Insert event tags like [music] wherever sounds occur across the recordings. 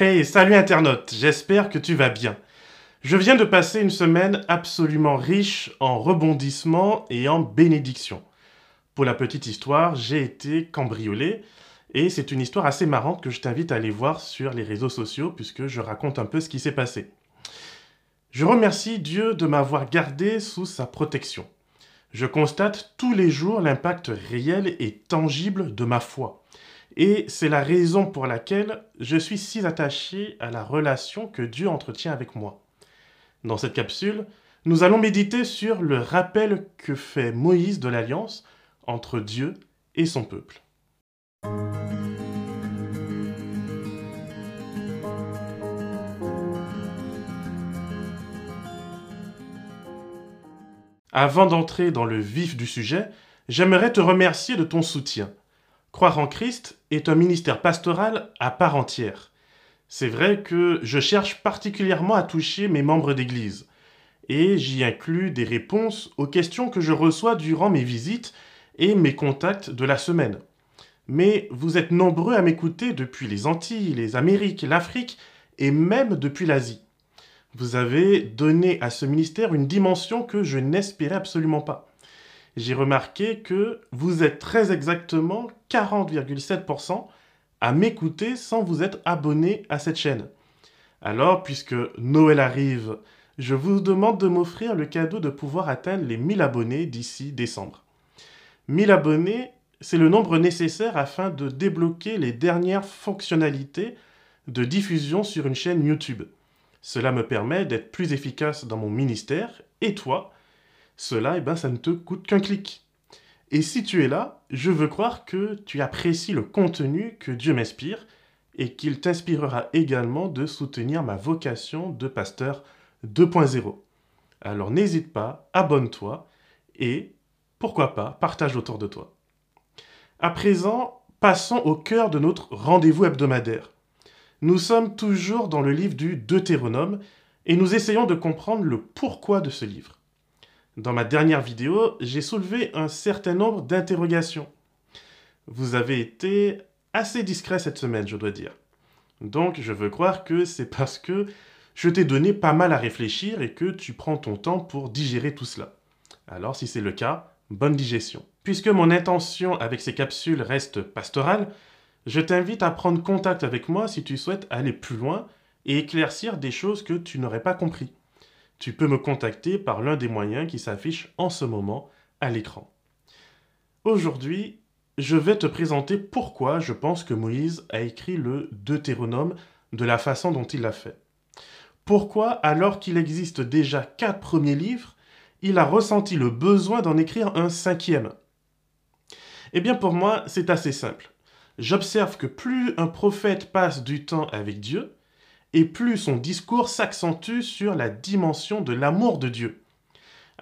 Hey, salut internaute, j'espère que tu vas bien. Je viens de passer une semaine absolument riche en rebondissements et en bénédictions. Pour la petite histoire, j'ai été cambriolé et c'est une histoire assez marrante que je t'invite à aller voir sur les réseaux sociaux puisque je raconte un peu ce qui s'est passé. Je remercie Dieu de m'avoir gardé sous sa protection. Je constate tous les jours l'impact réel et tangible de ma foi. Et c'est la raison pour laquelle je suis si attaché à la relation que Dieu entretient avec moi. Dans cette capsule, nous allons méditer sur le rappel que fait Moïse de l'alliance entre Dieu et son peuple. Avant d'entrer dans le vif du sujet, j'aimerais te remercier de ton soutien. Croire en Christ est un ministère pastoral à part entière. C'est vrai que je cherche particulièrement à toucher mes membres d'Église, et j'y inclus des réponses aux questions que je reçois durant mes visites et mes contacts de la semaine. Mais vous êtes nombreux à m'écouter depuis les Antilles, les Amériques, l'Afrique et même depuis l'Asie. Vous avez donné à ce ministère une dimension que je n'espérais absolument pas. J'ai remarqué que vous êtes très exactement 40,7% à m'écouter sans vous être abonné à cette chaîne. Alors, puisque Noël arrive, je vous demande de m'offrir le cadeau de pouvoir atteindre les 1000 abonnés d'ici décembre. 1000 abonnés, c'est le nombre nécessaire afin de débloquer les dernières fonctionnalités de diffusion sur une chaîne YouTube. Cela me permet d'être plus efficace dans mon ministère et toi, cela, eh ben, ça ne te coûte qu'un clic. Et si tu es là, je veux croire que tu apprécies le contenu que Dieu m'inspire et qu'il t'inspirera également de soutenir ma vocation de pasteur 2.0. Alors n'hésite pas, abonne-toi et, pourquoi pas, partage autour de toi. À présent, passons au cœur de notre rendez-vous hebdomadaire. Nous sommes toujours dans le livre du Deutéronome et nous essayons de comprendre le pourquoi de ce livre. Dans ma dernière vidéo, j'ai soulevé un certain nombre d'interrogations. Vous avez été assez discret cette semaine, je dois dire. Donc je veux croire que c'est parce que je t'ai donné pas mal à réfléchir et que tu prends ton temps pour digérer tout cela. Alors si c'est le cas, bonne digestion. Puisque mon intention avec ces capsules reste pastorale, je t'invite à prendre contact avec moi si tu souhaites aller plus loin et éclaircir des choses que tu n'aurais pas compris tu peux me contacter par l'un des moyens qui s'affichent en ce moment à l'écran. Aujourd'hui, je vais te présenter pourquoi je pense que Moïse a écrit le Deutéronome de la façon dont il l'a fait. Pourquoi, alors qu'il existe déjà quatre premiers livres, il a ressenti le besoin d'en écrire un cinquième? Eh bien pour moi, c'est assez simple. J'observe que plus un prophète passe du temps avec Dieu, et plus son discours s'accentue sur la dimension de l'amour de Dieu.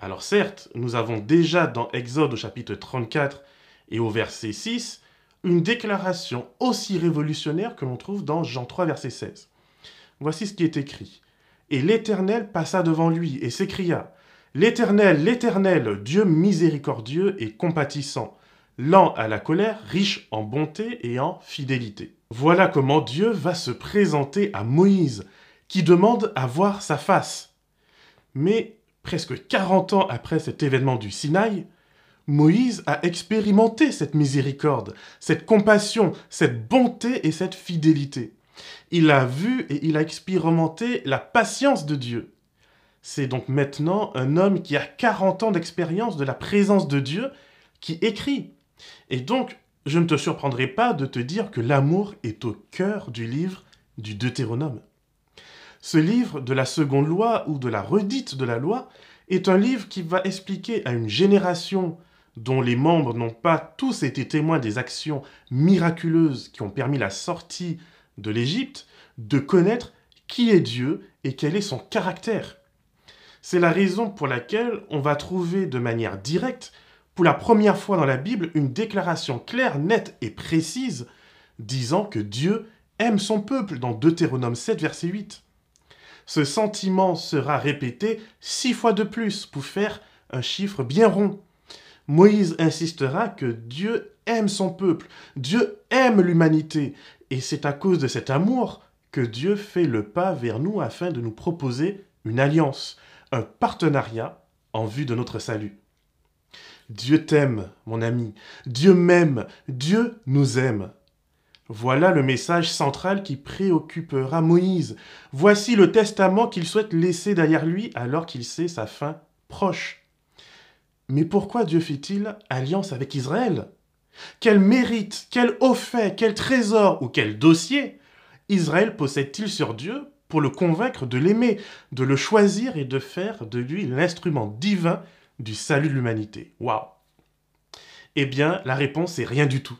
Alors certes, nous avons déjà dans Exode au chapitre 34 et au verset 6 une déclaration aussi révolutionnaire que l'on trouve dans Jean 3 verset 16. Voici ce qui est écrit. Et l'Éternel passa devant lui et s'écria, L'Éternel, l'Éternel, Dieu miséricordieux et compatissant, lent à la colère, riche en bonté et en fidélité. Voilà comment Dieu va se présenter à Moïse, qui demande à voir sa face. Mais presque 40 ans après cet événement du Sinaï, Moïse a expérimenté cette miséricorde, cette compassion, cette bonté et cette fidélité. Il a vu et il a expérimenté la patience de Dieu. C'est donc maintenant un homme qui a 40 ans d'expérience de la présence de Dieu qui écrit. Et donc, je ne te surprendrai pas de te dire que l'amour est au cœur du livre du Deutéronome. Ce livre de la seconde loi ou de la redite de la loi est un livre qui va expliquer à une génération dont les membres n'ont pas tous été témoins des actions miraculeuses qui ont permis la sortie de l'Égypte, de connaître qui est Dieu et quel est son caractère. C'est la raison pour laquelle on va trouver de manière directe pour la première fois dans la Bible une déclaration claire, nette et précise disant que Dieu aime son peuple dans Deutéronome 7, verset 8. Ce sentiment sera répété six fois de plus pour faire un chiffre bien rond. Moïse insistera que Dieu aime son peuple, Dieu aime l'humanité, et c'est à cause de cet amour que Dieu fait le pas vers nous afin de nous proposer une alliance, un partenariat en vue de notre salut. Dieu t'aime, mon ami. Dieu m'aime. Dieu nous aime. Voilà le message central qui préoccupera Moïse. Voici le testament qu'il souhaite laisser derrière lui alors qu'il sait sa fin proche. Mais pourquoi Dieu fait-il alliance avec Israël? Quel mérite, quel haut fait, quel trésor ou quel dossier Israël possède-t-il sur Dieu pour le convaincre de l'aimer, de le choisir et de faire de lui l'instrument divin du salut de l'humanité Waouh Eh bien, la réponse est rien du tout.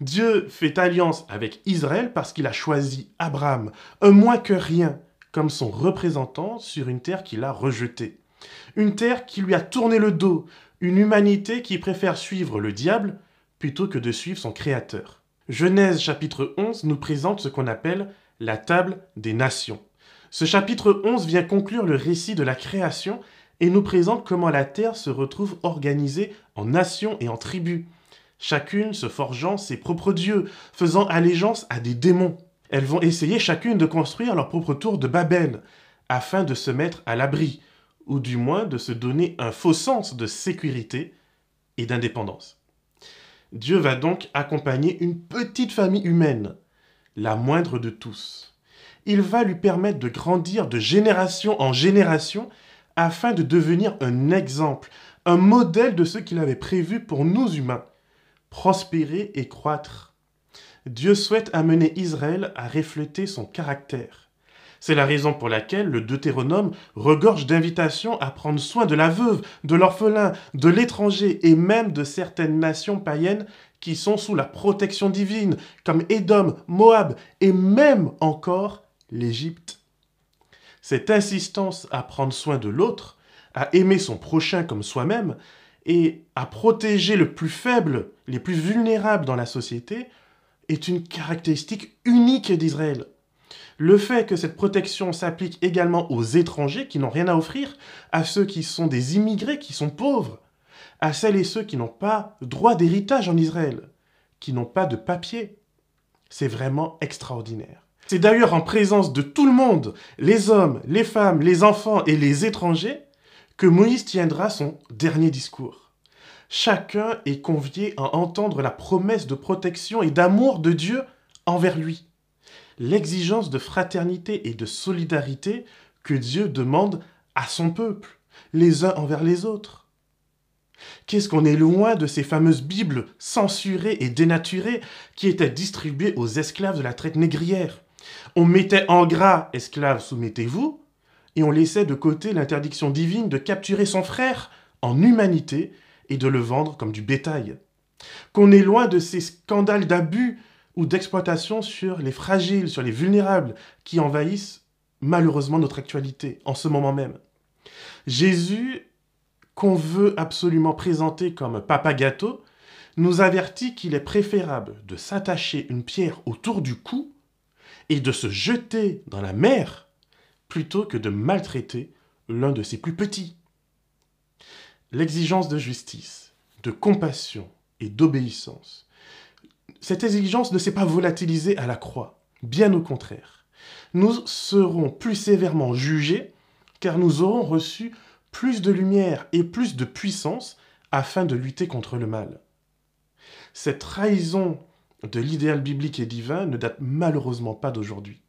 Dieu fait alliance avec Israël parce qu'il a choisi Abraham, un moins que rien, comme son représentant sur une terre qu'il a rejetée. Une terre qui lui a tourné le dos, une humanité qui préfère suivre le diable plutôt que de suivre son Créateur. Genèse chapitre 11 nous présente ce qu'on appelle la table des nations. Ce chapitre 11 vient conclure le récit de la création et nous présente comment la terre se retrouve organisée en nations et en tribus chacune se forgeant ses propres dieux, faisant allégeance à des démons. Elles vont essayer chacune de construire leur propre tour de Babel, afin de se mettre à l'abri, ou du moins de se donner un faux sens de sécurité et d'indépendance. Dieu va donc accompagner une petite famille humaine, la moindre de tous. Il va lui permettre de grandir de génération en génération afin de devenir un exemple, un modèle de ce qu'il avait prévu pour nous humains prospérer et croître. Dieu souhaite amener Israël à refléter son caractère. C'est la raison pour laquelle le Deutéronome regorge d'invitations à prendre soin de la veuve, de l'orphelin, de l'étranger et même de certaines nations païennes qui sont sous la protection divine, comme Édom, Moab et même encore l'Égypte. Cette insistance à prendre soin de l'autre, à aimer son prochain comme soi-même, et à protéger le plus faible, les plus vulnérables dans la société, est une caractéristique unique d'Israël. Le fait que cette protection s'applique également aux étrangers qui n'ont rien à offrir, à ceux qui sont des immigrés, qui sont pauvres, à celles et ceux qui n'ont pas droit d'héritage en Israël, qui n'ont pas de papier, c'est vraiment extraordinaire. C'est d'ailleurs en présence de tout le monde, les hommes, les femmes, les enfants et les étrangers, que Moïse tiendra son dernier discours. Chacun est convié à entendre la promesse de protection et d'amour de Dieu envers lui. L'exigence de fraternité et de solidarité que Dieu demande à son peuple, les uns envers les autres. Qu'est-ce qu'on est loin de ces fameuses Bibles censurées et dénaturées qui étaient distribuées aux esclaves de la traite négrière? On mettait en gras esclaves soumettez-vous, et on laissait de côté l'interdiction divine de capturer son frère en humanité et de le vendre comme du bétail. Qu'on est loin de ces scandales d'abus ou d'exploitation sur les fragiles, sur les vulnérables, qui envahissent malheureusement notre actualité en ce moment même. Jésus, qu'on veut absolument présenter comme papa gâteau, nous avertit qu'il est préférable de s'attacher une pierre autour du cou et de se jeter dans la mer plutôt que de maltraiter l'un de ses plus petits. L'exigence de justice, de compassion et d'obéissance. Cette exigence ne s'est pas volatilisée à la croix, bien au contraire. Nous serons plus sévèrement jugés car nous aurons reçu plus de lumière et plus de puissance afin de lutter contre le mal. Cette trahison de l'idéal biblique et divin ne date malheureusement pas d'aujourd'hui.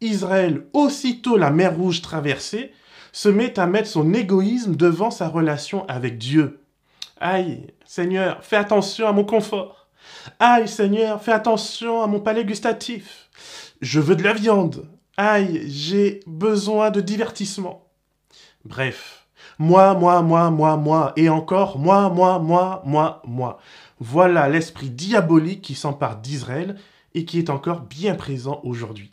Israël, aussitôt la mer Rouge traversée, se met à mettre son égoïsme devant sa relation avec Dieu. Aïe, Seigneur, fais attention à mon confort. Aïe, Seigneur, fais attention à mon palais gustatif. Je veux de la viande. Aïe, j'ai besoin de divertissement. Bref, moi, moi, moi, moi, moi, et encore moi, moi, moi, moi, moi. Voilà l'esprit diabolique qui s'empare d'Israël et qui est encore bien présent aujourd'hui.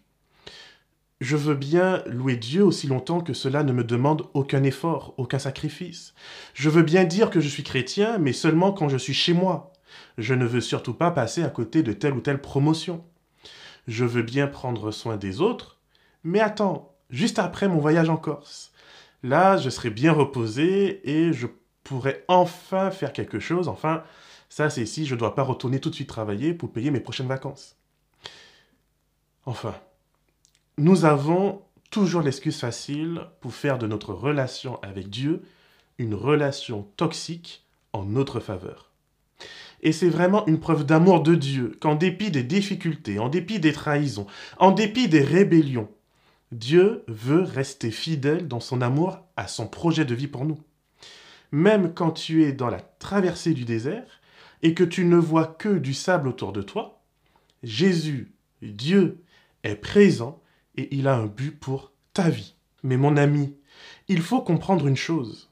Je veux bien louer Dieu aussi longtemps que cela ne me demande aucun effort, aucun sacrifice. Je veux bien dire que je suis chrétien, mais seulement quand je suis chez moi. Je ne veux surtout pas passer à côté de telle ou telle promotion. Je veux bien prendre soin des autres, mais attends, juste après mon voyage en Corse. Là, je serai bien reposé et je pourrai enfin faire quelque chose. Enfin, ça c'est si je ne dois pas retourner tout de suite travailler pour payer mes prochaines vacances. Enfin, nous avons toujours l'excuse facile pour faire de notre relation avec Dieu une relation toxique en notre faveur. Et c'est vraiment une preuve d'amour de Dieu qu'en dépit des difficultés, en dépit des trahisons, en dépit des rébellions, Dieu veut rester fidèle dans son amour à son projet de vie pour nous. Même quand tu es dans la traversée du désert et que tu ne vois que du sable autour de toi, Jésus, Dieu, est présent et il a un but pour ta vie. Mais mon ami, il faut comprendre une chose.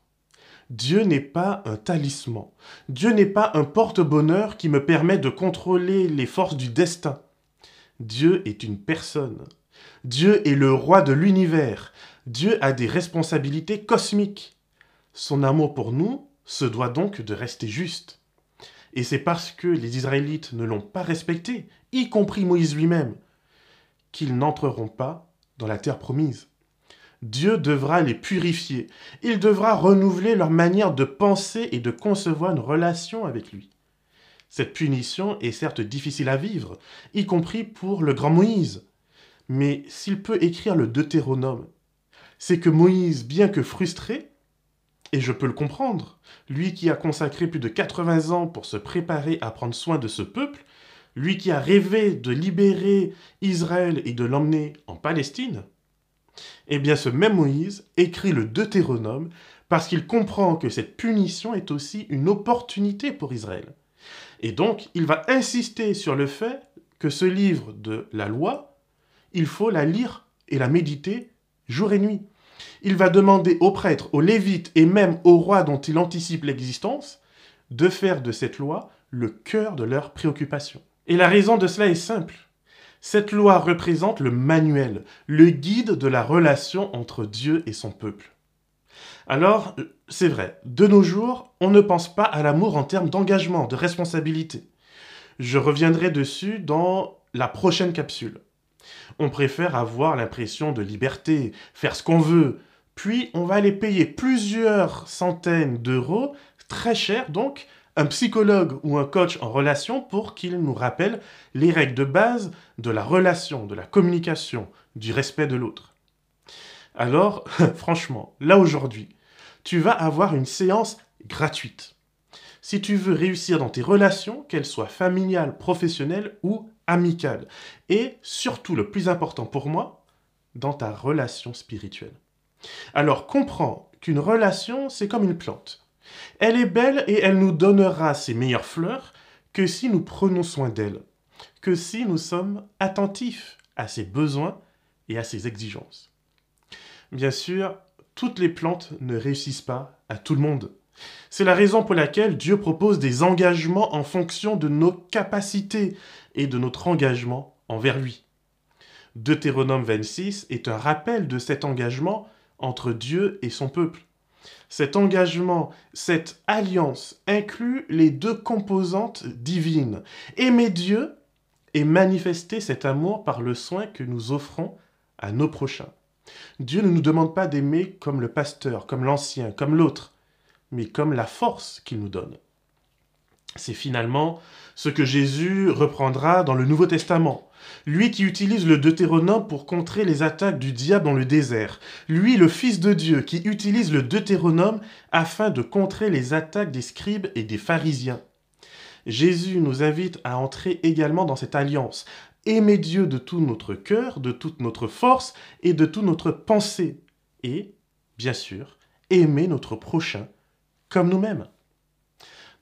Dieu n'est pas un talisman. Dieu n'est pas un porte-bonheur qui me permet de contrôler les forces du destin. Dieu est une personne. Dieu est le roi de l'univers. Dieu a des responsabilités cosmiques. Son amour pour nous se doit donc de rester juste. Et c'est parce que les Israélites ne l'ont pas respecté, y compris Moïse lui-même, qu'ils n'entreront pas dans la terre promise. Dieu devra les purifier. Il devra renouveler leur manière de penser et de concevoir une relation avec lui. Cette punition est certes difficile à vivre, y compris pour le grand Moïse. Mais s'il peut écrire le Deutéronome, c'est que Moïse, bien que frustré, et je peux le comprendre, lui qui a consacré plus de 80 ans pour se préparer à prendre soin de ce peuple, lui qui a rêvé de libérer Israël et de l'emmener en Palestine, eh bien ce même Moïse écrit le Deutéronome parce qu'il comprend que cette punition est aussi une opportunité pour Israël. Et donc il va insister sur le fait que ce livre de la loi, il faut la lire et la méditer jour et nuit. Il va demander aux prêtres, aux lévites et même aux rois dont il anticipe l'existence de faire de cette loi le cœur de leurs préoccupations. Et la raison de cela est simple. Cette loi représente le manuel, le guide de la relation entre Dieu et son peuple. Alors, c'est vrai, de nos jours, on ne pense pas à l'amour en termes d'engagement, de responsabilité. Je reviendrai dessus dans la prochaine capsule. On préfère avoir l'impression de liberté, faire ce qu'on veut, puis on va aller payer plusieurs centaines d'euros, très cher donc, un psychologue ou un coach en relation pour qu'il nous rappelle les règles de base de la relation, de la communication, du respect de l'autre. Alors, [laughs] franchement, là aujourd'hui, tu vas avoir une séance gratuite. Si tu veux réussir dans tes relations, qu'elles soient familiales, professionnelles ou amicales. Et surtout, le plus important pour moi, dans ta relation spirituelle. Alors comprends qu'une relation, c'est comme une plante. Elle est belle et elle nous donnera ses meilleures fleurs que si nous prenons soin d'elle, que si nous sommes attentifs à ses besoins et à ses exigences. Bien sûr, toutes les plantes ne réussissent pas à tout le monde. C'est la raison pour laquelle Dieu propose des engagements en fonction de nos capacités et de notre engagement envers lui. Deutéronome 26 est un rappel de cet engagement entre Dieu et son peuple. Cet engagement, cette alliance inclut les deux composantes divines. Aimer Dieu et manifester cet amour par le soin que nous offrons à nos prochains. Dieu ne nous demande pas d'aimer comme le pasteur, comme l'ancien, comme l'autre, mais comme la force qu'il nous donne. C'est finalement ce que Jésus reprendra dans le Nouveau Testament. Lui qui utilise le Deutéronome pour contrer les attaques du diable dans le désert. Lui, le Fils de Dieu, qui utilise le Deutéronome afin de contrer les attaques des scribes et des pharisiens. Jésus nous invite à entrer également dans cette alliance. Aimer Dieu de tout notre cœur, de toute notre force et de toute notre pensée. Et, bien sûr, aimer notre prochain comme nous-mêmes.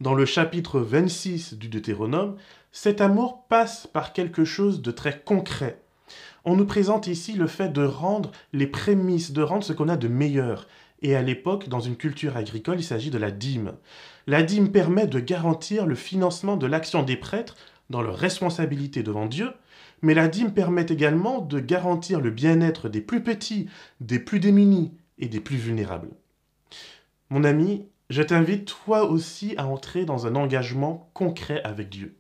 Dans le chapitre 26 du Deutéronome, cet amour passe par quelque chose de très concret. On nous présente ici le fait de rendre les prémices, de rendre ce qu'on a de meilleur. Et à l'époque, dans une culture agricole, il s'agit de la dîme. La dîme permet de garantir le financement de l'action des prêtres dans leur responsabilité devant Dieu, mais la dîme permet également de garantir le bien-être des plus petits, des plus démunis et des plus vulnérables. Mon ami, je t'invite toi aussi à entrer dans un engagement concret avec Dieu.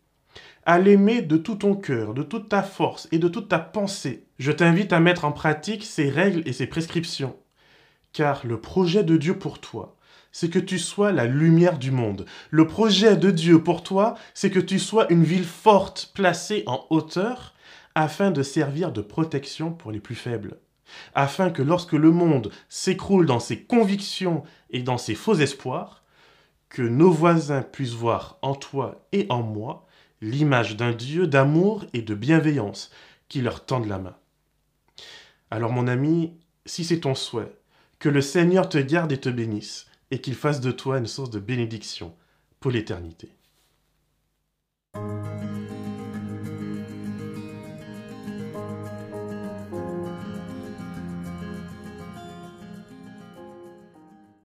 À l'aimer de tout ton cœur, de toute ta force et de toute ta pensée. Je t'invite à mettre en pratique ces règles et ces prescriptions. Car le projet de Dieu pour toi, c'est que tu sois la lumière du monde. Le projet de Dieu pour toi, c'est que tu sois une ville forte placée en hauteur afin de servir de protection pour les plus faibles, afin que lorsque le monde s'écroule dans ses convictions et dans ses faux espoirs, que nos voisins puissent voir en toi et en moi l'image d'un Dieu d'amour et de bienveillance qui leur tende la main. Alors mon ami, si c'est ton souhait, que le Seigneur te garde et te bénisse, et qu'il fasse de toi une source de bénédiction pour l'éternité.